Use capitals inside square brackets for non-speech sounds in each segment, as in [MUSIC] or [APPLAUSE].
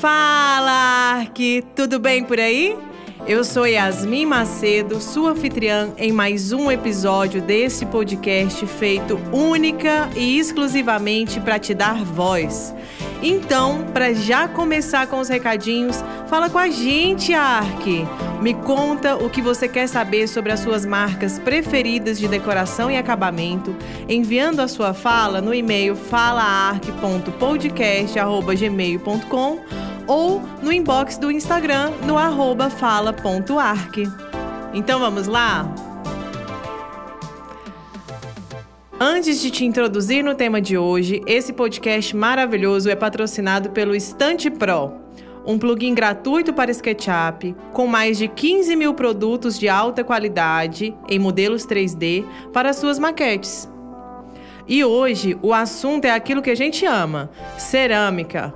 Fala, Ark! Tudo bem por aí? Eu sou Yasmin Macedo, sua anfitriã em mais um episódio desse podcast feito única e exclusivamente para te dar voz. Então, para já começar com os recadinhos, fala com a gente, Ark. Me conta o que você quer saber sobre as suas marcas preferidas de decoração e acabamento, enviando a sua fala no e-mail falaark.podcast@gmail.com ou no inbox do Instagram no fala.arc. Então vamos lá? Antes de te introduzir no tema de hoje, esse podcast maravilhoso é patrocinado pelo Estante Pro, um plugin gratuito para SketchUp com mais de 15 mil produtos de alta qualidade em modelos 3D para suas maquetes. E hoje o assunto é aquilo que a gente ama: cerâmica.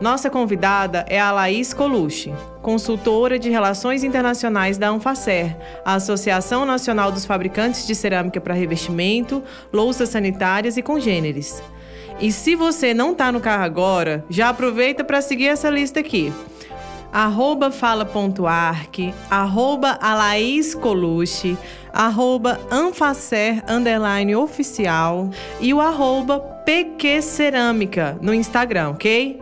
Nossa convidada é a Laís Colucci, consultora de Relações Internacionais da Anfacer, a Associação Nacional dos Fabricantes de Cerâmica para Revestimento, Louças Sanitárias e Congêneres. E se você não está no carro agora, já aproveita para seguir essa lista aqui. Arroba fala.arc, arroba Alaís Colucci, arroba Anfacer underline oficial e o arroba PQ Cerâmica no Instagram, ok?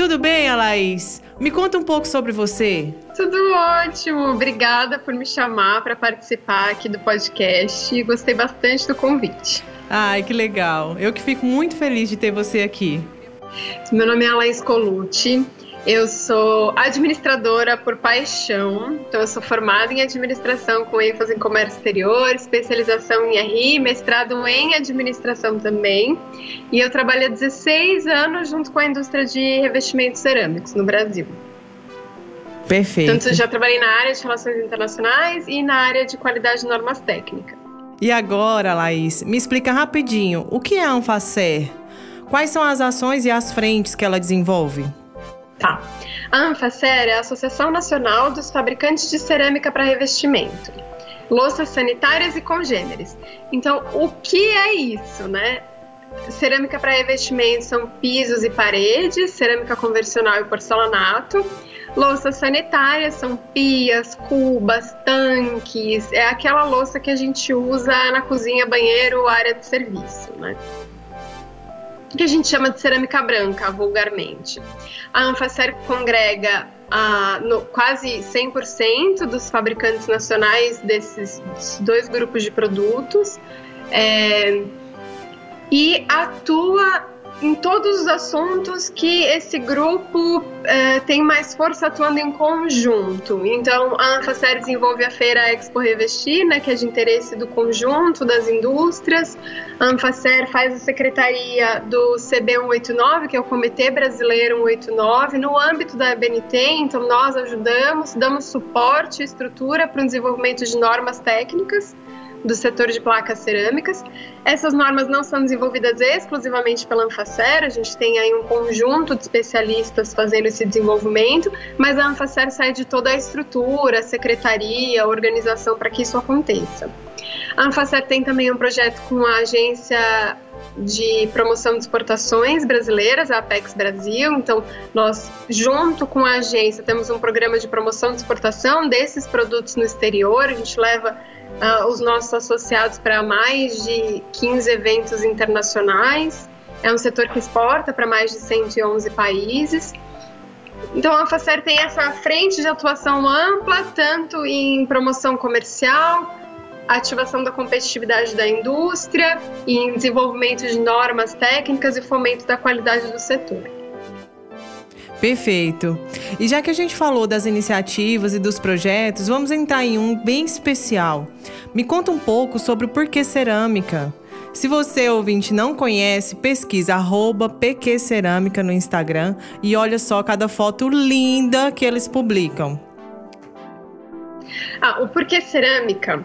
Tudo bem, Alaís? Me conta um pouco sobre você. Tudo ótimo. Obrigada por me chamar para participar aqui do podcast. Gostei bastante do convite. Ai, que legal. Eu que fico muito feliz de ter você aqui. Meu nome é Alaís Colucci. Eu sou administradora por paixão, então eu sou formada em administração com ênfase em comércio exterior, especialização em RI, mestrado em administração também. E eu trabalho há 16 anos junto com a indústria de revestimentos cerâmicos no Brasil. Perfeito. Tanto já trabalhei na área de relações internacionais e na área de qualidade de normas técnicas. E agora, Laís, me explica rapidinho, o que é a Anfacer? Quais são as ações e as frentes que ela desenvolve? Tá. A Anfacer é a Associação Nacional dos Fabricantes de Cerâmica para Revestimento, louças sanitárias e congêneres. Então, o que é isso, né? Cerâmica para revestimento são pisos e paredes, cerâmica convencional e porcelanato. Louças sanitárias são pias, cubas, tanques, é aquela louça que a gente usa na cozinha, banheiro, área de serviço, né? Que a gente chama de cerâmica branca, vulgarmente. A Anfacer congrega ah, no, quase 100% dos fabricantes nacionais desses dois grupos de produtos é, e atua em todos os assuntos que esse grupo é, tem mais força atuando em conjunto. Então, a Anfacer desenvolve a feira Expo Revestir, né, que é de interesse do conjunto das indústrias. A Anfacer faz a secretaria do CB189, que é o Comitê Brasileiro 189, no âmbito da BNT. Então, nós ajudamos, damos suporte e estrutura para o desenvolvimento de normas técnicas do setor de placas cerâmicas. Essas normas não são desenvolvidas exclusivamente pela Anfacer, a gente tem aí um conjunto de especialistas fazendo esse desenvolvimento, mas a Anfacer sai de toda a estrutura, a secretaria, a organização para que isso aconteça. A Anfacer tem também um projeto com a agência de promoção de exportações brasileiras, a Apex Brasil. Então, nós, junto com a agência, temos um programa de promoção de exportação desses produtos no exterior. A gente leva uh, os nossos associados para mais de 15 eventos internacionais. É um setor que exporta para mais de 111 países. Então a Facer tem essa frente de atuação ampla, tanto em promoção comercial, ativação da competitividade da indústria, em desenvolvimento de normas técnicas e fomento da qualidade do setor. Perfeito. E já que a gente falou das iniciativas e dos projetos, vamos entrar em um bem especial. Me conta um pouco sobre o Porquê Cerâmica. Se você, ouvinte, não conhece, pesquisa arroba PQ Cerâmica no Instagram e olha só cada foto linda que eles publicam. Ah, o Porquê Cerâmica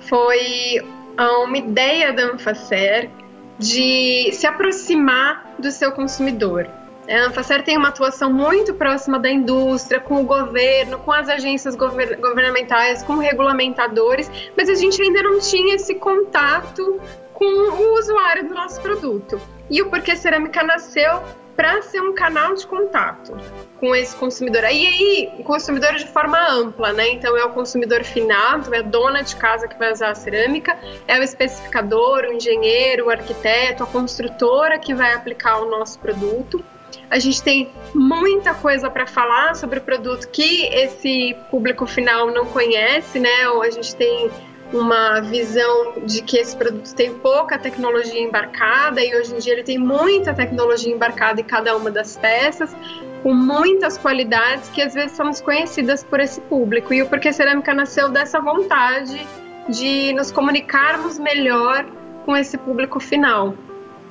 foi uma ideia da Anfacer de se aproximar do seu consumidor. A Anfacer tem uma atuação muito próxima da indústria, com o governo, com as agências governamentais, com regulamentadores, mas a gente ainda não tinha esse contato com o usuário do nosso produto. E o Porquê Cerâmica nasceu para ser um canal de contato com esse consumidor. Aí, aí, consumidor de forma ampla, né? Então, é o consumidor final, então é a dona de casa que vai usar a cerâmica, é o especificador, o engenheiro, o arquiteto, a construtora que vai aplicar o nosso produto. A gente tem muita coisa para falar sobre o produto que esse público final não conhece, né? Ou a gente tem uma visão de que esse produto tem pouca tecnologia embarcada e hoje em dia ele tem muita tecnologia embarcada em cada uma das peças, com muitas qualidades que às vezes são desconhecidas por esse público. E o Porquê Cerâmica nasceu dessa vontade de nos comunicarmos melhor com esse público final.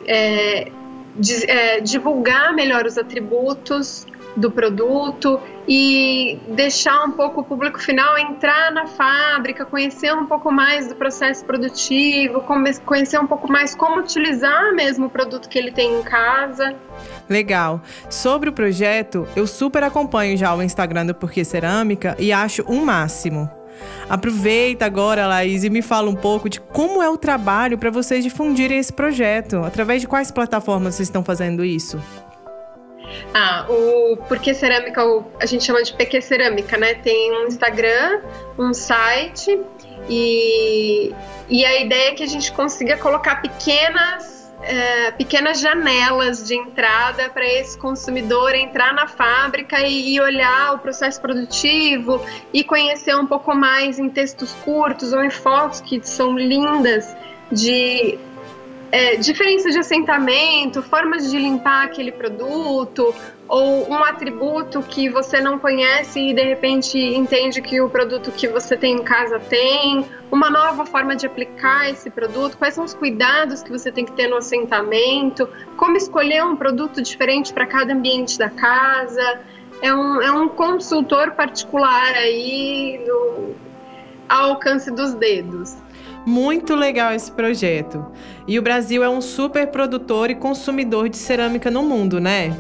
É, de, é, divulgar melhor os atributos do produto e deixar um pouco o público final entrar na fábrica, conhecer um pouco mais do processo produtivo, conhecer um pouco mais como utilizar mesmo o produto que ele tem em casa. Legal. Sobre o projeto, eu super acompanho já o Instagram do Porquê Cerâmica e acho um máximo. Aproveita agora, Laís, e me fala um pouco de como é o trabalho para vocês difundirem esse projeto. Através de quais plataformas vocês estão fazendo isso? Ah, o Porquê Cerâmica, a gente chama de PQ Cerâmica, né? Tem um Instagram, um site e, e a ideia é que a gente consiga colocar pequenas é, pequenas janelas de entrada para esse consumidor entrar na fábrica e, e, olhar o processo produtivo e conhecer um pouco mais em textos curtos ou em fotos que são lindas de é, diferença de assentamento, formas de limpar aquele produto, ou um atributo que você não conhece e de repente entende que o produto que você tem em casa tem, uma nova forma de aplicar esse produto, quais são os cuidados que você tem que ter no assentamento, como escolher um produto diferente para cada ambiente da casa. É um, é um consultor particular aí no, ao alcance dos dedos. Muito legal esse projeto. E o Brasil é um super produtor e consumidor de cerâmica no mundo, né?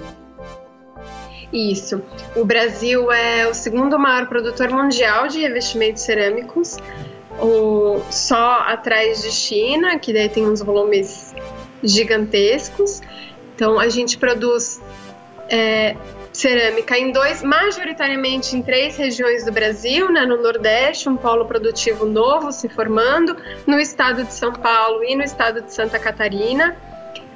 Isso. O Brasil é o segundo maior produtor mundial de revestimentos cerâmicos, o, só atrás de China, que daí tem uns volumes gigantescos. Então a gente produz é, cerâmica em dois, majoritariamente em três regiões do Brasil, né, no Nordeste, um polo produtivo novo se formando, no estado de São Paulo e no estado de Santa Catarina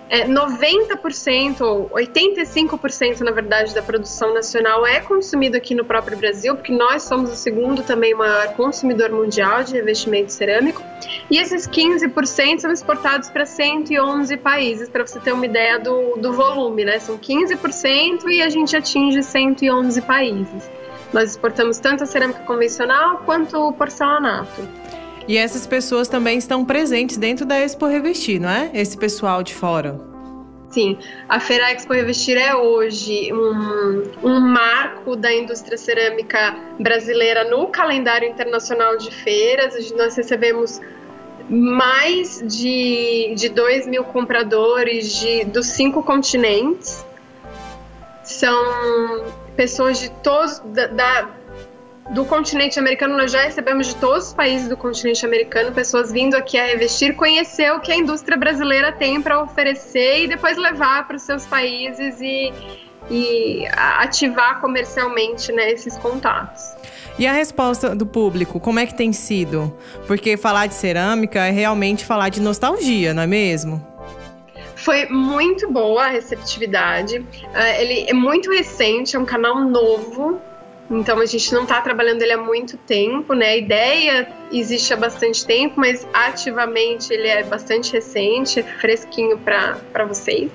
é, 90% ou 85% na verdade da produção nacional é consumido aqui no próprio Brasil, porque nós somos o segundo também maior consumidor mundial de revestimento cerâmico, e esses 15% são exportados para 111 países, para você ter uma ideia do, do volume, né? São 15% e a gente atinge 111 países. Nós exportamos tanto a cerâmica convencional quanto o porcelanato. E essas pessoas também estão presentes dentro da Expo Revestir, não é? Esse pessoal de fora. Sim, a Feira Expo Revestir é hoje um, um marco da indústria cerâmica brasileira no calendário internacional de feiras. Nós recebemos mais de, de 2 mil compradores de, dos cinco continentes. São pessoas de todos, da, da do continente americano, nós já recebemos de todos os países do continente americano pessoas vindo aqui a revestir, conhecer o que a indústria brasileira tem para oferecer e depois levar para os seus países e, e ativar comercialmente né, esses contatos. E a resposta do público, como é que tem sido? Porque falar de cerâmica é realmente falar de nostalgia, não é mesmo? Foi muito boa a receptividade. Uh, ele é muito recente, é um canal novo. Então a gente não está trabalhando ele há muito tempo, né? A ideia existe há bastante tempo, mas ativamente ele é bastante recente, fresquinho para vocês.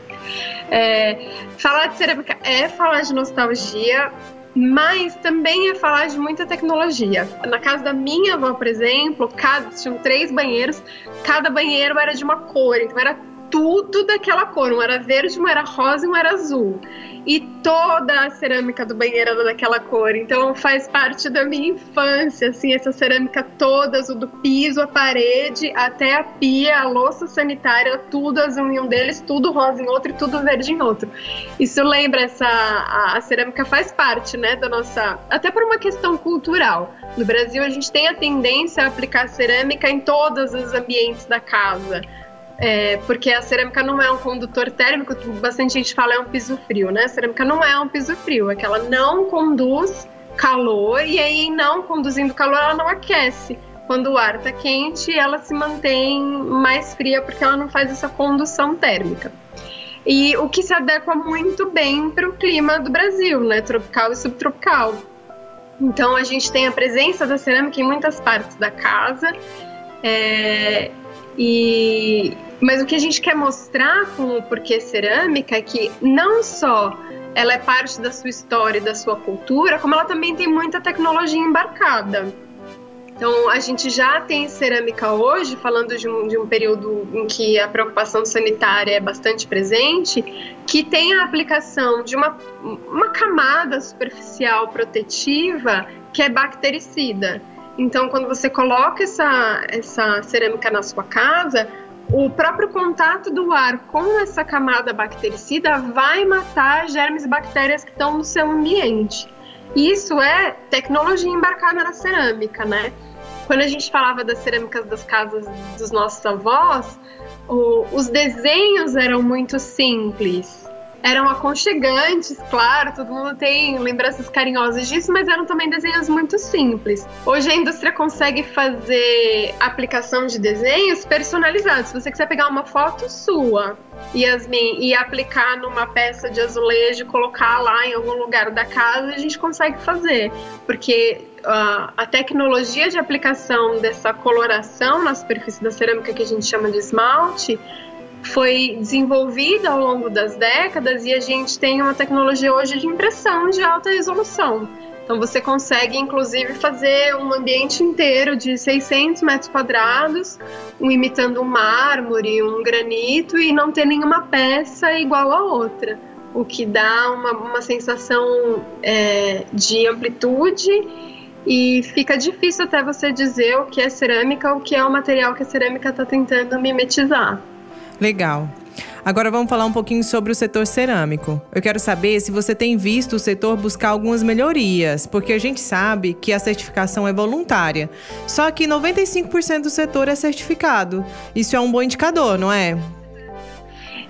É, falar de cerâmica é falar de nostalgia, mas também é falar de muita tecnologia. Na casa da minha avó, por exemplo, cada, tinham três banheiros, cada banheiro era de uma cor, então era tudo daquela cor. Um era verde, um era rosa e um era azul e toda a cerâmica do banheiro era daquela cor. Então faz parte da minha infância, assim, essa cerâmica todas, o do piso, a parede, até a pia, a louça sanitária, tudo azul em um deles, tudo rosa em outro e tudo verde em outro. Isso lembra essa a, a cerâmica faz parte, né, da nossa, até por uma questão cultural. No Brasil a gente tem a tendência a aplicar cerâmica em todos os ambientes da casa É, porque a cerâmica não é um condutor térmico, bastante gente fala é um piso frio, né? A cerâmica não é um piso frio, é que ela não conduz calor e aí não conduzindo calor ela não aquece. Quando o ar está quente, ela se mantém mais fria porque ela não faz essa condução térmica. E o que se adequa muito bem para o clima do Brasil, né? Tropical e subtropical. Então a gente tem a presença da cerâmica em muitas partes da casa. É, e, mas o que a gente quer mostrar com o porquê cerâmica é que não só ela é parte da sua história e da sua cultura, como ela também tem muita tecnologia embarcada. Então, a gente já tem cerâmica hoje, falando de um, de um período em que a preocupação sanitária é bastante presente, que tem a aplicação de uma, uma camada superficial protetiva que é bactericida. Então, quando você coloca essa, essa cerâmica na sua casa, o próprio contato do ar com essa camada bactericida vai matar germes e bactérias que estão no seu ambiente. Isso é tecnologia embarcada na cerâmica, né? Quando a gente falava das cerâmicas das casas dos nossos avós, o, os desenhos eram muito simples eram aconchegantes, claro, todo mundo tem lembranças carinhosas disso, mas eram também desenhos muito simples. Hoje a indústria consegue fazer aplicação de desenhos personalizados. Se você quiser pegar uma foto sua, Yasmin, e aplicar numa peça de azulejo, colocar lá em algum lugar da casa, a gente consegue fazer, porque uh, a tecnologia de aplicação dessa coloração na superfície da cerâmica que a gente chama de esmalte foi desenvolvida ao longo das décadas e a gente tem uma tecnologia hoje de impressão de alta resolução. Então você consegue inclusive fazer um ambiente inteiro de 600 metros quadrados, um imitando um mármore, um granito e não ter nenhuma peça igual a outra, o que dá uma, uma sensação é, de amplitude e fica difícil até você dizer o que é cerâmica, o que é o material que a cerâmica está tentando mimetizar. Legal. Agora vamos falar um pouquinho sobre o setor cerâmico. Eu quero saber se você tem visto o setor buscar algumas melhorias, porque a gente sabe que a certificação é voluntária. Só que 95% do setor é certificado. Isso é um bom indicador, não é?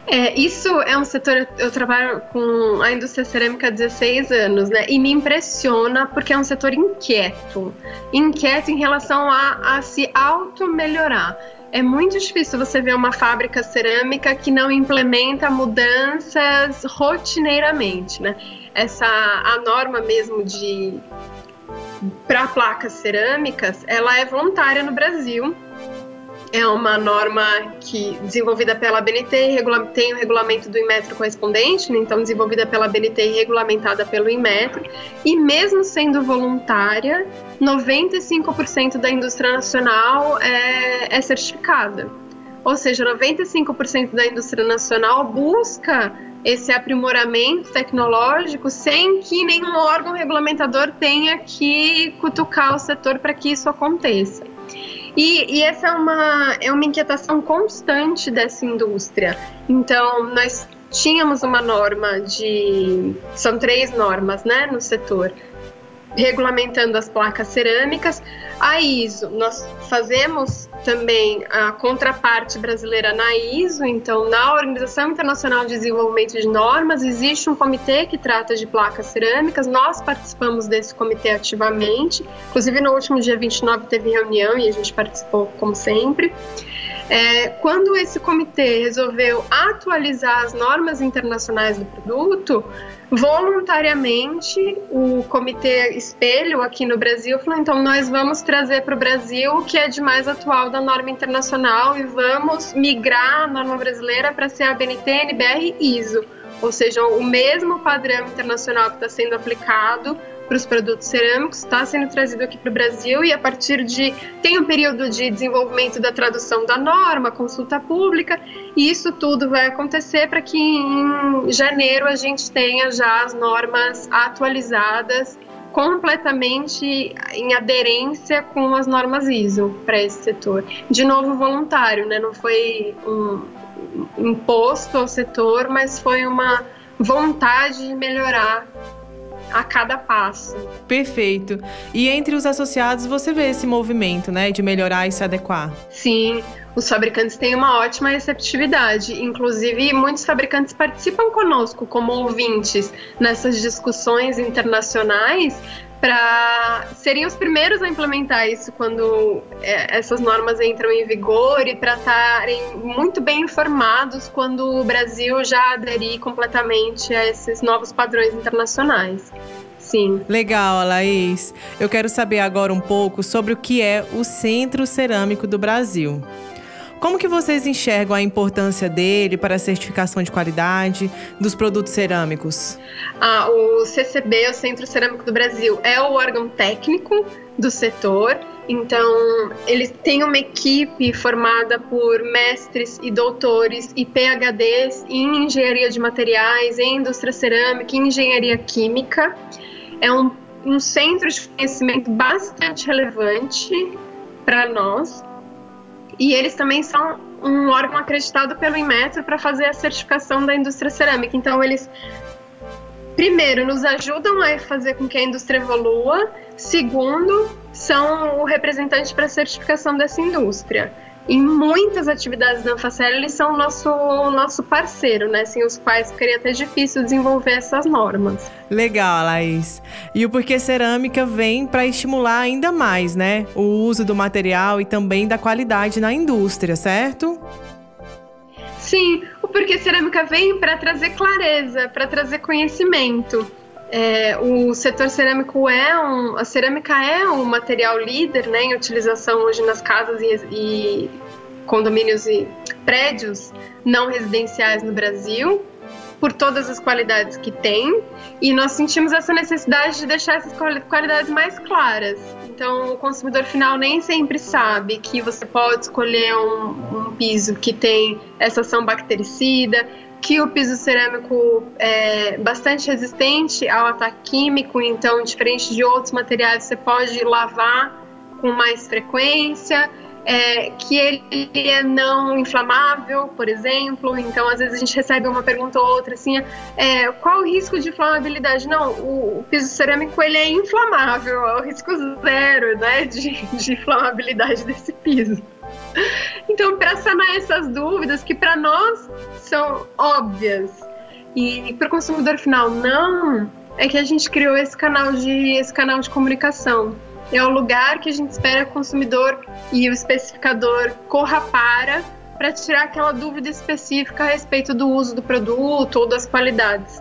É, isso é um setor. Eu trabalho com a indústria cerâmica há 16 anos, né? E me impressiona porque é um setor inquieto inquieto em relação a, a se auto-melhorar é muito difícil você ver uma fábrica cerâmica que não implementa mudanças rotineiramente, né? Essa a norma mesmo de para placas cerâmicas, ela é voluntária no Brasil é uma norma que desenvolvida pela BNT e tem o regulamento do Inmetro correspondente, né? então desenvolvida pela BNT e regulamentada pelo Inmetro, e mesmo sendo voluntária, 95% da indústria nacional é, é certificada. Ou seja, 95% da indústria nacional busca esse aprimoramento tecnológico sem que nenhum órgão regulamentador tenha que cutucar o setor para que isso aconteça. E, e, essa é uma, é uma inquietação constante dessa indústria. Então, nós tínhamos uma norma de. São três normas né, no setor regulamentando as placas cerâmicas. A ISO, nós fazemos também a contraparte brasileira na ISO, então na Organização Internacional de Desenvolvimento de Normas existe um comitê que trata de placas cerâmicas, nós participamos desse comitê ativamente, inclusive no último dia 29 teve reunião e a gente participou como sempre. É, quando esse comitê resolveu atualizar as normas internacionais do produto, voluntariamente o comitê espelho aqui no Brasil falou: então nós vamos trazer para o Brasil o que é de mais atual da norma internacional e vamos migrar a norma brasileira para ser a BNT, NBR e ISO, ou seja, o mesmo padrão internacional que está sendo aplicado para os produtos cerâmicos está sendo trazido aqui para o Brasil e a partir de tem um período de desenvolvimento da tradução da norma, consulta pública e isso tudo vai acontecer para que em janeiro a gente tenha já as normas atualizadas completamente em aderência com as normas ISO para esse setor. De novo voluntário, né? Não foi um imposto ao setor, mas foi uma vontade de melhorar a cada passo. Perfeito. E entre os associados você vê esse movimento, né, de melhorar e se adequar? Sim, os fabricantes têm uma ótima receptividade. Inclusive, muitos fabricantes participam conosco como ouvintes nessas discussões internacionais para serem os primeiros a implementar isso quando é, essas normas entram em vigor e para estarem muito bem informados quando o Brasil já aderir completamente a esses novos padrões internacionais. Sim. Legal, Laís. Eu quero saber agora um pouco sobre o que é o Centro Cerâmico do Brasil. Como que vocês enxergam a importância dele para a certificação de qualidade dos produtos cerâmicos? Ah, o CCB, o Centro Cerâmico do Brasil, é o órgão técnico do setor. Então, eles têm uma equipe formada por mestres e doutores e PhDs em engenharia de materiais, em indústria cerâmica, em engenharia química. É um, um centro de conhecimento bastante relevante para nós e eles também são um órgão acreditado pelo Inmetro para fazer a certificação da indústria cerâmica. Então, eles, primeiro, nos ajudam a fazer com que a indústria evolua, segundo, são o representante para a certificação dessa indústria em muitas atividades da Anfacel, eles são o nosso, nosso parceiro, né? Sem os quais ficaria até difícil desenvolver essas normas. Legal, Laís. E o Porquê Cerâmica vem para estimular ainda mais, né? O uso do material e também da qualidade na indústria, certo? Sim, o Porquê Cerâmica vem para trazer clareza, para trazer conhecimento. É, o setor cerâmico é um, a cerâmica é um material líder, né, em utilização hoje nas casas e, e condomínios e prédios não residenciais no Brasil por todas as qualidades que tem e nós sentimos essa necessidade de deixar essas qualidades mais claras. Então, o consumidor final nem sempre sabe que você pode escolher um, um piso que tem essa ação bactericida, que o piso cerâmico é bastante resistente ao ataque químico, então, diferente de outros materiais, você pode lavar com mais frequência. É, que ele é não inflamável, por exemplo. Então, às vezes a gente recebe uma pergunta ou outra assim: é, qual o risco de inflamabilidade? Não, o, o, piso cerâmico ele é inflamável, é o risco zero né, de, de inflamabilidade desse piso. Então, para sanar essas dúvidas que para nós são óbvias e para o consumidor final não, é que a gente criou esse canal de esse canal de comunicação. É o lugar que a gente espera o consumidor e o especificador corra para para tirar aquela dúvida específica a respeito do uso do produto ou das qualidades.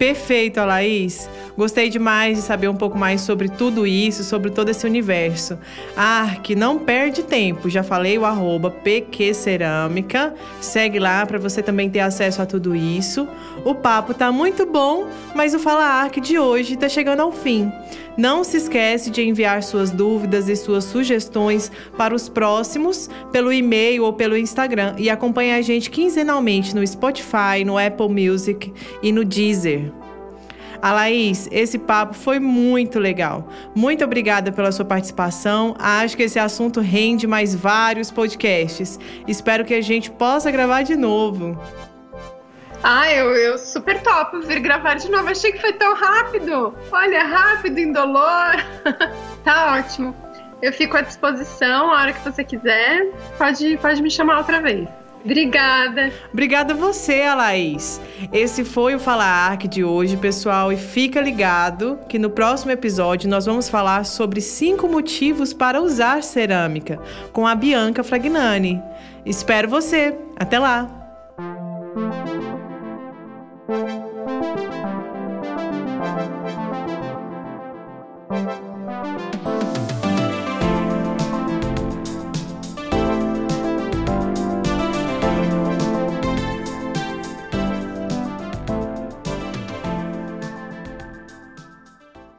Perfeito, Laís. Gostei demais de saber um pouco mais sobre tudo isso, sobre todo esse universo. Ah, que não perde tempo. Já falei o arroba PQ Cerâmica. Segue lá para você também ter acesso a tudo isso. O papo tá muito bom, mas o Fala Arc de hoje tá chegando ao fim. Não se esquece de enviar suas dúvidas e suas sugestões para os próximos pelo e-mail ou pelo Instagram e acompanhe a gente quinzenalmente no Spotify, no Apple Music e no Deezer. A Laís, esse papo foi muito legal. Muito obrigada pela sua participação. Acho que esse assunto rende mais vários podcasts. Espero que a gente possa gravar de novo. Ah, eu, eu super topo vir gravar de novo. Achei que foi tão rápido. Olha, rápido, indolor. [LAUGHS] tá ótimo. Eu fico à disposição a hora que você quiser. Pode, pode me chamar outra vez. Obrigada. Obrigada você, Alaís. Esse foi o Fala Arc de hoje, pessoal, e fica ligado que no próximo episódio nós vamos falar sobre cinco motivos para usar cerâmica com a Bianca Fragnani. Espero você. Até lá.